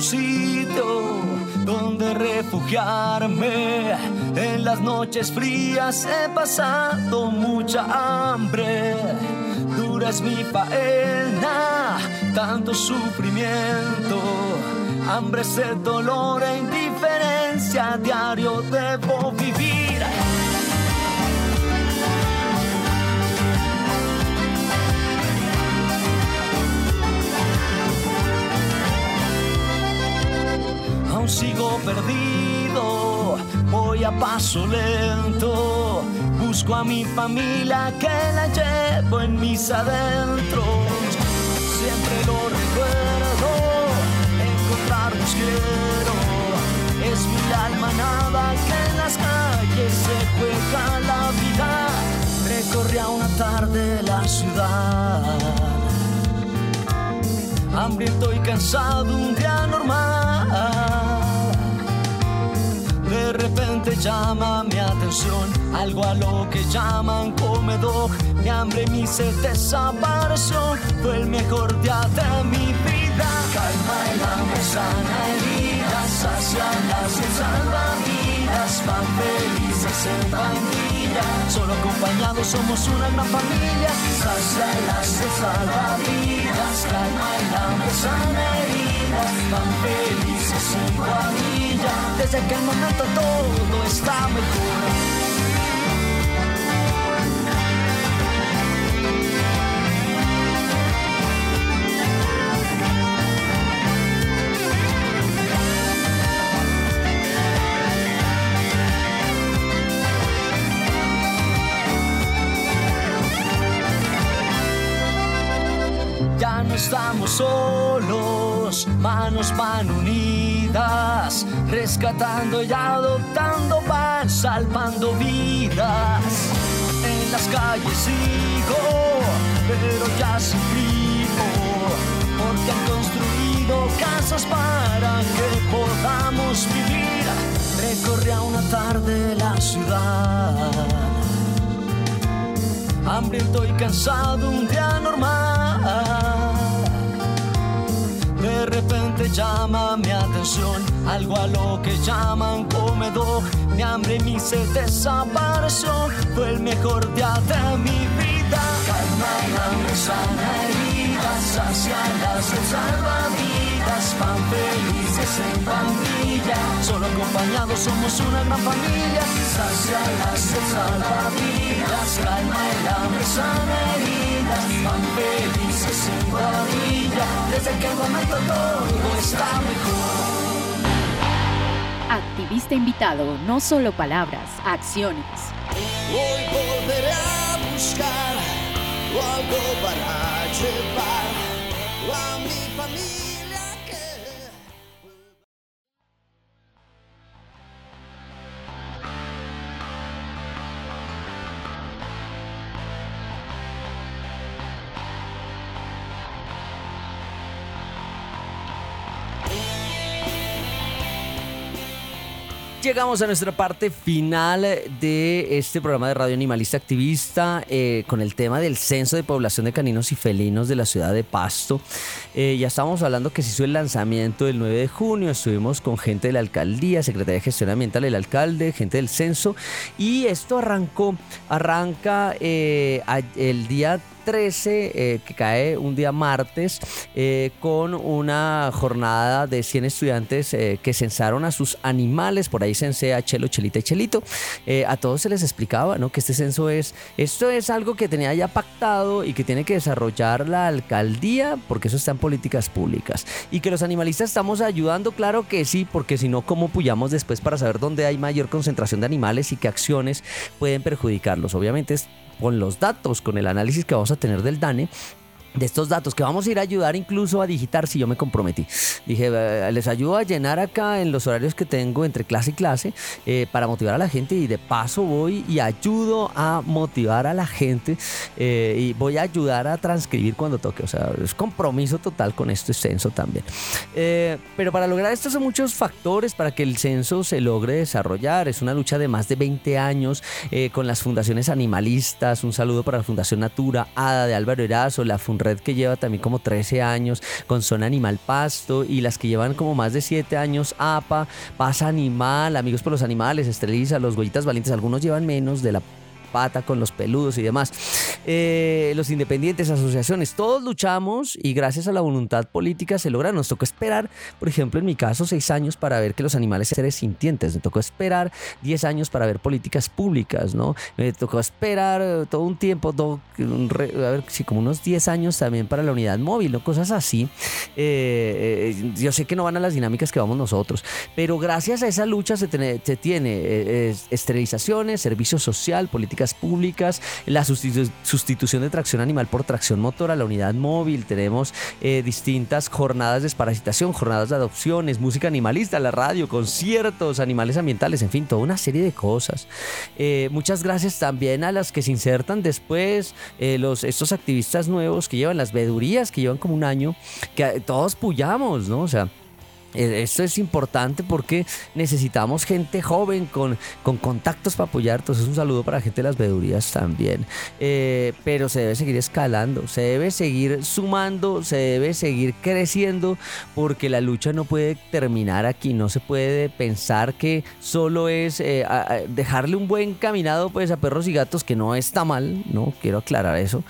Un donde refugiarme. En las noches frías he pasado mucha hambre. Dura es mi faena, tanto sufrimiento. Hambre, sed, dolor e indiferencia, diario debo vivir. Sigo perdido, voy a paso lento, busco a mi familia que la llevo en mis adentros, siempre lo recuerdo, encontrarnos quiero, es mi alma nada que en las calles se juega la vida, recorría una tarde la ciudad. Hambriento y cansado un día normal. Llama mi atención algo a lo que llaman comedor. Mi hambre y mi sed desapareció. Fue el mejor día de mi vida. Calma el hambre, sana heridas, sacia las y salva vidas. Van felices en pandilla. Solo acompañados somos una gran familia. Sacia las y salva vidas. Calma el hambre, sana heridas. Van felices en pandilla. Desde aquel momento todo está mejor. Ya no estamos solos, manos van unidas, rescatando y adoptando pan, salvando vidas. En las calles sigo, pero ya sin porque han construido casas para que podamos vivir. Recorría una tarde la ciudad hambriento y cansado un día normal. De repente llama mi atención algo a lo que llaman comedor. Mi hambre y mi sed desapareció. Fue el mejor día de mi vida. Calma el hambre, sana heridas, sacia las sed, salva vidas. Van felices en pandilla. Solo acompañados somos una gran familia. Sacia las sed, salva vidas. Calma el hambre, sana heridas. Van felices en pandilla. Desde aquel momento todo está mejor. Activista invitado, no solo palabras, acciones. Hoy volveré a buscar algo para llevar Llegamos a nuestra parte final de este programa de Radio Animalista Activista eh, con el tema del censo de población de caninos y felinos de la ciudad de Pasto. Eh, ya estábamos hablando que se hizo el lanzamiento el 9 de junio, estuvimos con gente de la alcaldía, Secretaría de Gestión Ambiental, el alcalde, gente del censo y esto arrancó, arranca eh, el día 13, eh, que cae un día martes, eh, con una jornada de 100 estudiantes eh, que censaron a sus animales. Por ahí censé a Chelo, Chelita y Chelito. Eh, a todos se les explicaba ¿no? que este censo es, esto es algo que tenía ya pactado y que tiene que desarrollar la alcaldía, porque eso está en políticas públicas. Y que los animalistas estamos ayudando, claro que sí, porque si no, ¿cómo puyamos después para saber dónde hay mayor concentración de animales y qué acciones pueden perjudicarlos? Obviamente es con los datos, con el análisis que vamos a tener del DANE, de estos datos que vamos a ir a ayudar incluso a digitar si yo me comprometí. Dije, "Eh, les ayudo a llenar acá en los horarios que tengo entre clase y clase eh, para motivar a la gente y de paso voy y ayudo a motivar a la gente eh, y voy a ayudar a transcribir cuando toque. O sea, es compromiso total con este censo también. Eh, pero para lograr esto son muchos factores para que el censo se logre desarrollar. Es una lucha de más de 20 años con las fundaciones animalistas. Un saludo para la Fundación Natura, ADA de Álvaro Erazo, la Fundación red que lleva también como 13 años con Zona Animal Pasto y las que llevan como más de 7 años APA, Paz Animal, Amigos por los Animales, Estreliza, Los Goyitas Valientes, algunos llevan menos de la pata con los peludos y demás. Eh, los independientes, asociaciones, todos luchamos y gracias a la voluntad política se logra. Nos tocó esperar, por ejemplo, en mi caso, seis años para ver que los animales son seres sintientes. Me tocó esperar diez años para ver políticas públicas, ¿no? Me tocó esperar eh, todo un tiempo, todo, a ver, sí, como unos diez años también para la unidad móvil, ¿no? Cosas así. Eh, yo sé que no van a las dinámicas que vamos nosotros, pero gracias a esa lucha se tiene, esterilizaciones, servicio social, públicas, la sustitución de tracción animal por tracción motora, la unidad móvil, tenemos eh, distintas jornadas de desparasitación, jornadas de adopciones, música animalista, la radio, conciertos, animales ambientales, en fin, toda una serie de cosas. Eh, muchas gracias también a las que se insertan después, eh, los, estos activistas nuevos que llevan las vedurías, que llevan como un año, que todos puyamos, ¿no? O sea, esto es importante porque necesitamos gente joven con, con contactos para apoyar. Entonces, un saludo para la gente de las vedurías también. Eh, pero se debe seguir escalando, se debe seguir sumando, se debe seguir creciendo porque la lucha no puede terminar aquí. No se puede pensar que solo es eh, dejarle un buen caminado pues, a perros y gatos, que no está mal, ¿no? Quiero aclarar eso.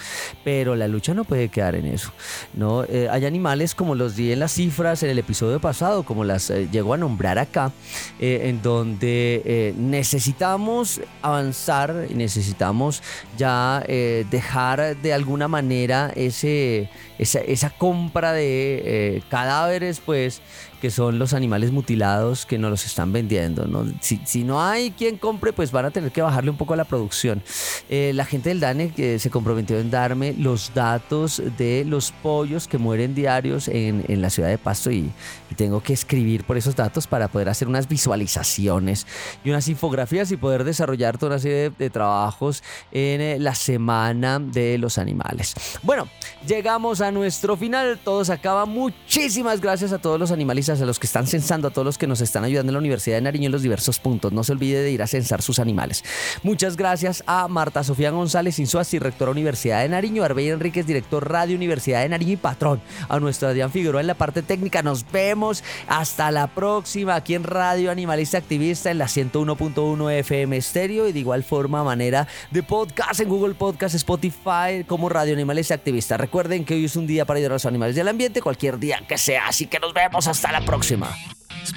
Pero la lucha no puede quedar en eso. ¿no? hay animales como los di en las cifras en el episodio pasado como las eh, llegó a nombrar acá, eh, en donde eh, necesitamos avanzar y necesitamos ya dejar de alguna manera ese, esa, esa compra de cadáveres, pues que son los animales mutilados que nos los están vendiendo. ¿no? Si, no hay quien compre, pues van a tener que bajarle un poco a la producción. Eh, la gente del DANE que se comprometió en darme los datos de los pollos que mueren diarios en, en la ciudad de Pasto y, tengo que escribir por esos datos para poder hacer unas visualizaciones y unas infografías y poder desarrollar toda una serie de, trabajos en eh, la semana de los animales. Bueno, llegamos a nuestro final, todo se acaba. Muchísimas gracias a todos los animalistas a los que están censando, a todos los que nos están ayudando en la Universidad de Nariño en los diversos puntos. No se olvide de ir a censar sus animales. Muchas gracias a Marta Sofía González Insuasi, rectora Universidad de Nariño, Arbey Enríquez, director Radio Universidad de Nariño y patrón. A nuestro Adrián Figueroa en la parte técnica. Nos vemos hasta la próxima aquí en Radio Animalista Activista en la 101.1 FM Estéreo y de igual forma manera de podcast en Google Podcast, Spotify como Radio Animalista Activista. Recuerden que hoy es un día para ayudar a los animales del ambiente, cualquier día que sea. Así que nos vemos hasta la próxima.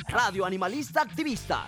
Radio Animalista Activista.